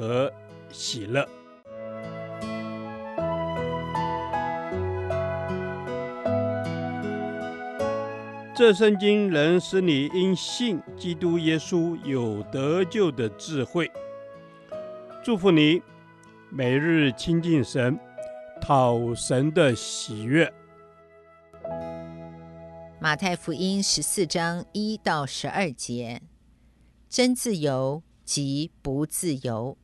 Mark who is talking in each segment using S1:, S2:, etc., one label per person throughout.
S1: 和喜乐。这圣经能使你因信基督耶稣有得救的智慧。祝福你，每日亲近神，讨神的喜悦。
S2: 马太福音十四章一到十二节：真自由及不自由。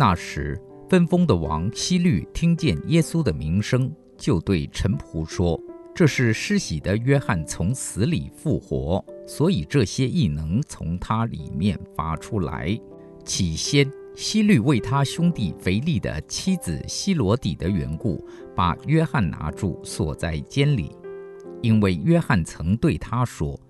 S3: 那时，分封的王希律听见耶稣的名声，就对臣仆说：“这是施洗的约翰从死里复活。”所以这些异能从他里面发出来。起先，希律为他兄弟腓力的妻子希罗底的缘故，把约翰拿住，锁在监里，因为约翰曾对他说：“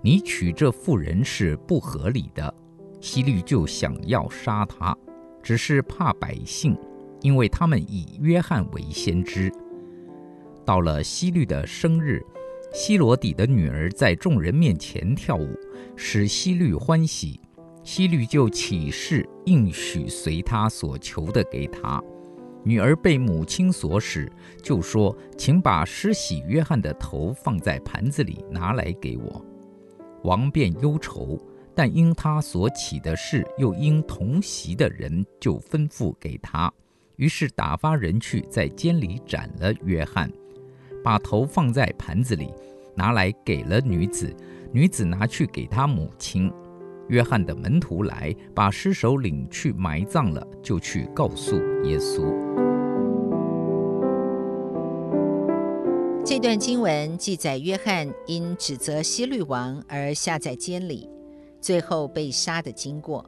S3: 你娶这妇人是不合理的。”希律就想要杀他，只是怕百姓，因为他们以约翰为先知。到了希律的生日。希罗底的女儿在众人面前跳舞，使希律欢喜。希律就起誓应许随他所求的给他。女儿被母亲所使，就说：“请把施洗约翰的头放在盘子里，拿来给我。”王便忧愁，但因他所起的誓，又因同席的人，就吩咐给他。于是打发人去，在监里斩了约翰。把头放在盘子里，拿来给了女子，女子拿去给她母亲。约翰的门徒来，把尸首领去埋葬了，就去告诉耶稣。
S2: 这段经文记载约翰因指责希律王而下在监里，最后被杀的经过。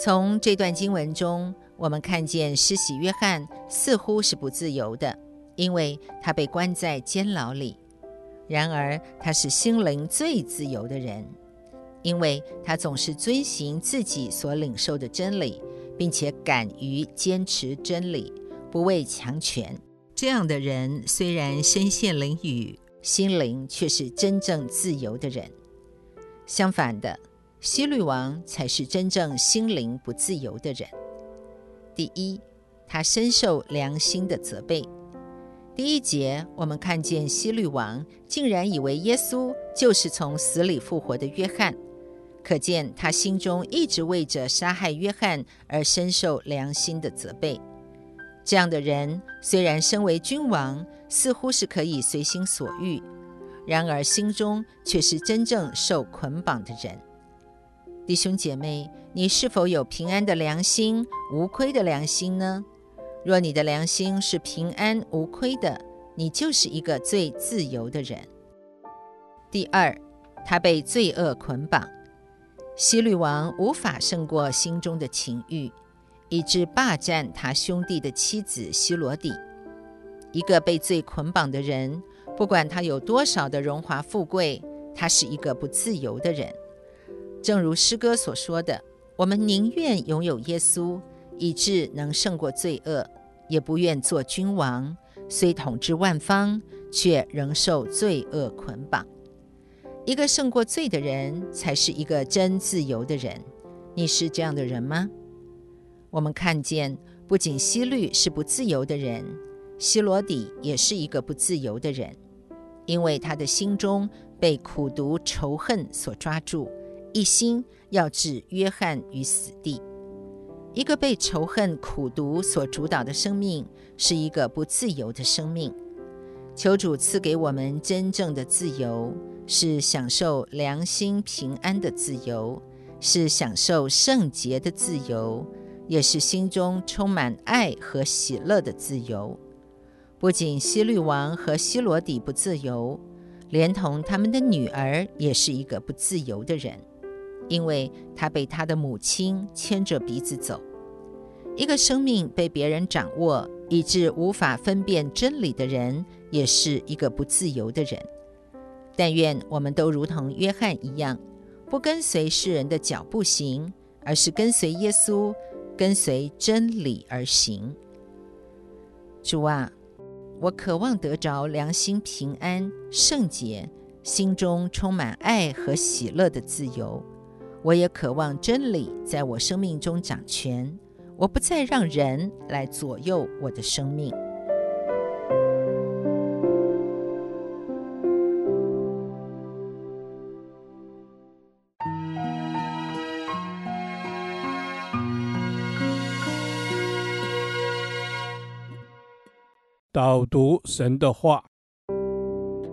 S2: 从这段经文中，我们看见施洗约翰似乎是不自由的。因为他被关在监牢里，然而他是心灵最自由的人，因为他总是遵循自己所领受的真理，并且敢于坚持真理，不畏强权。这样的人虽然身陷囹圄，心灵却是真正自由的人。相反的，希律王才是真正心灵不自由的人。第一，他深受良心的责备。第一节，我们看见希律王竟然以为耶稣就是从死里复活的约翰，可见他心中一直为着杀害约翰而深受良心的责备。这样的人虽然身为君王，似乎是可以随心所欲，然而心中却是真正受捆绑的人。弟兄姐妹，你是否有平安的良心、无亏的良心呢？若你的良心是平安无亏的，你就是一个最自由的人。第二，他被罪恶捆绑，希律王无法胜过心中的情欲，以致霸占他兄弟的妻子希罗底。一个被罪捆绑的人，不管他有多少的荣华富贵，他是一个不自由的人。正如诗歌所说的：“我们宁愿拥有耶稣。”以致能胜过罪恶，也不愿做君王，虽统治万方，却仍受罪恶捆绑。一个胜过罪的人，才是一个真自由的人。你是这样的人吗？我们看见，不仅希律是不自由的人，希罗底也是一个不自由的人，因为他的心中被苦毒仇恨所抓住，一心要置约翰于死地。一个被仇恨、苦毒所主导的生命，是一个不自由的生命。求主赐给我们真正的自由，是享受良心平安的自由，是享受圣洁的自由，也是心中充满爱和喜乐的自由。不仅希律王和希罗底不自由，连同他们的女儿也是一个不自由的人，因为他被他的母亲牵着鼻子走。一个生命被别人掌握，以致无法分辨真理的人，也是一个不自由的人。但愿我们都如同约翰一样，不跟随世人的脚步行，而是跟随耶稣，跟随真理而行。主啊，我渴望得着良心平安、圣洁，心中充满爱和喜乐的自由。我也渴望真理在我生命中掌权，我不再让人来左右我的生命。
S1: 导读神的话，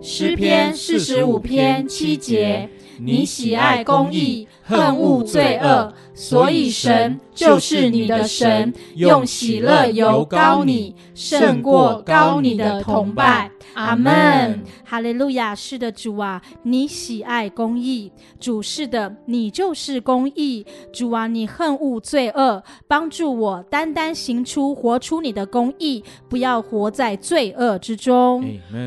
S4: 诗篇四十五篇七节：你喜爱公义，恨恶罪恶，所以神就是你的神，用喜乐油膏你，胜过高你的同伴。阿门，哈利路亚！是的，主啊，你喜爱公义，主是的，你就是公义。主啊，你恨恶罪恶，帮助我单单行出、活出你的公义，不要活在罪恶之中。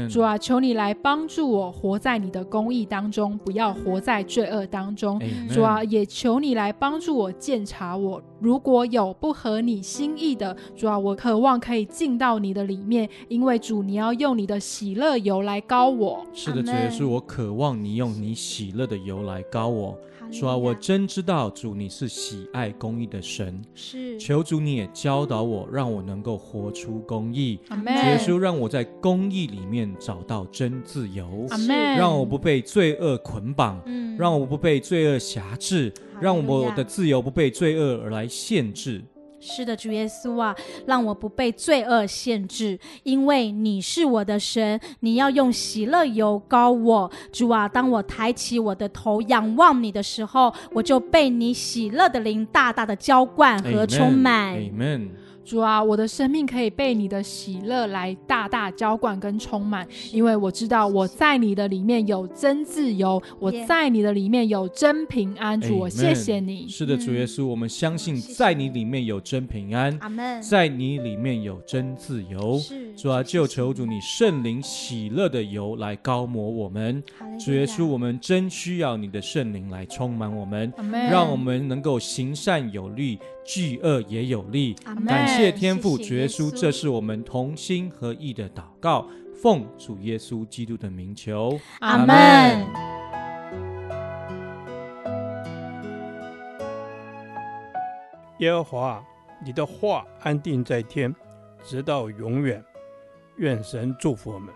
S5: 主啊，求你来帮助我，活在你的公义当中，不要活在罪恶当中。主啊，也求你来帮助我，鉴察我，如果有不合你心意的，主啊，我渴望可以进到你的里面，因为主，你要用你的。喜乐油来膏我，
S6: 是的，主耶稣，我渴望你用你喜乐的油来膏我。主啊，我真知道主你是喜爱公义的神，
S4: 是
S6: 求主你也教导我，让我能够活出公义。
S4: 阿门。
S6: 主耶稣，让我在公义里面找到真自由。
S4: 阿门。
S6: 让我不被罪恶捆绑，嗯，让我不被罪恶辖制，让我的自由不被罪恶而来限制。
S4: 是的，主耶稣啊，让我不被罪恶限制，因为你是我的神，你要用喜乐油膏我。主啊，当我抬起我的头仰望你的时候，我就被你喜乐的灵大大的浇灌和充满。
S6: Amen。
S5: 主啊，我的生命可以被你的喜乐来大大浇灌跟充满，因为我知道我在你的里面有真自由，我在你的里面有真平安。主，我谢谢你。
S6: 是的，主耶稣，我们相信在你里面有真平安，
S4: 阿门。
S6: 在你里面有真自由。主啊，就求主你圣灵喜乐的油来高抹我们。主耶稣，我们真需要你的圣灵来充满我们，让我们能够行善有力，惧恶也有力。感谢。天父，主耶稣，这是我们同心合意的祷告，奉主耶稣基督的名求，
S4: 阿门。
S1: 耶和华，你的话安定在天，直到永远。愿神祝福我们。